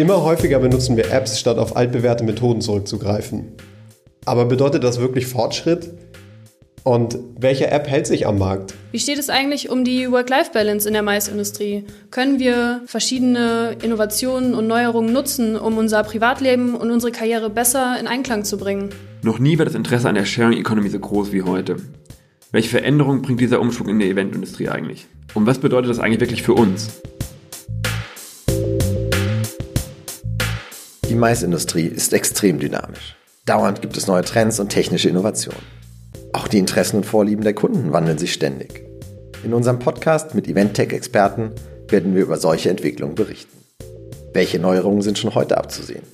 Immer häufiger benutzen wir Apps, statt auf altbewährte Methoden zurückzugreifen. Aber bedeutet das wirklich Fortschritt? Und welche App hält sich am Markt? Wie steht es eigentlich um die Work-Life-Balance in der Maisindustrie? Können wir verschiedene Innovationen und Neuerungen nutzen, um unser Privatleben und unsere Karriere besser in Einklang zu bringen? Noch nie war das Interesse an der Sharing Economy so groß wie heute. Welche Veränderungen bringt dieser Umschwung in der Eventindustrie eigentlich? Und was bedeutet das eigentlich wirklich für uns? Die Maisindustrie ist extrem dynamisch. Dauernd gibt es neue Trends und technische Innovationen. Auch die Interessen und Vorlieben der Kunden wandeln sich ständig. In unserem Podcast mit Event-Tech-Experten werden wir über solche Entwicklungen berichten. Welche Neuerungen sind schon heute abzusehen?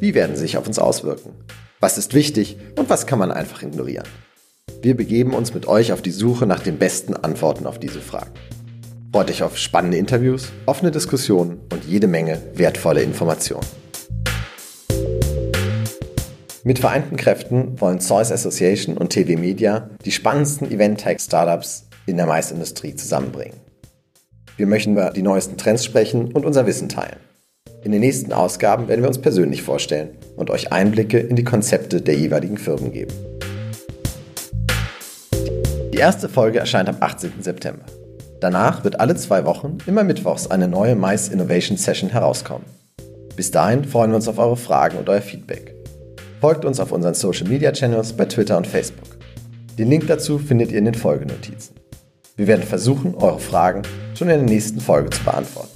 Wie werden sie sich auf uns auswirken? Was ist wichtig und was kann man einfach ignorieren? Wir begeben uns mit euch auf die Suche nach den besten Antworten auf diese Fragen. Freut euch auf spannende Interviews, offene Diskussionen und jede Menge wertvolle Informationen. Mit vereinten Kräften wollen Zeus Association und TV Media die spannendsten Event-Tech-Startups in der Maisindustrie zusammenbringen. Wir möchten über die neuesten Trends sprechen und unser Wissen teilen. In den nächsten Ausgaben werden wir uns persönlich vorstellen und euch Einblicke in die Konzepte der jeweiligen Firmen geben. Die erste Folge erscheint am 18. September. Danach wird alle zwei Wochen immer mittwochs eine neue Mais Innovation Session herauskommen. Bis dahin freuen wir uns auf eure Fragen und euer Feedback. Folgt uns auf unseren Social Media Channels bei Twitter und Facebook. Den Link dazu findet ihr in den Folgenotizen. Wir werden versuchen, eure Fragen schon in der nächsten Folge zu beantworten.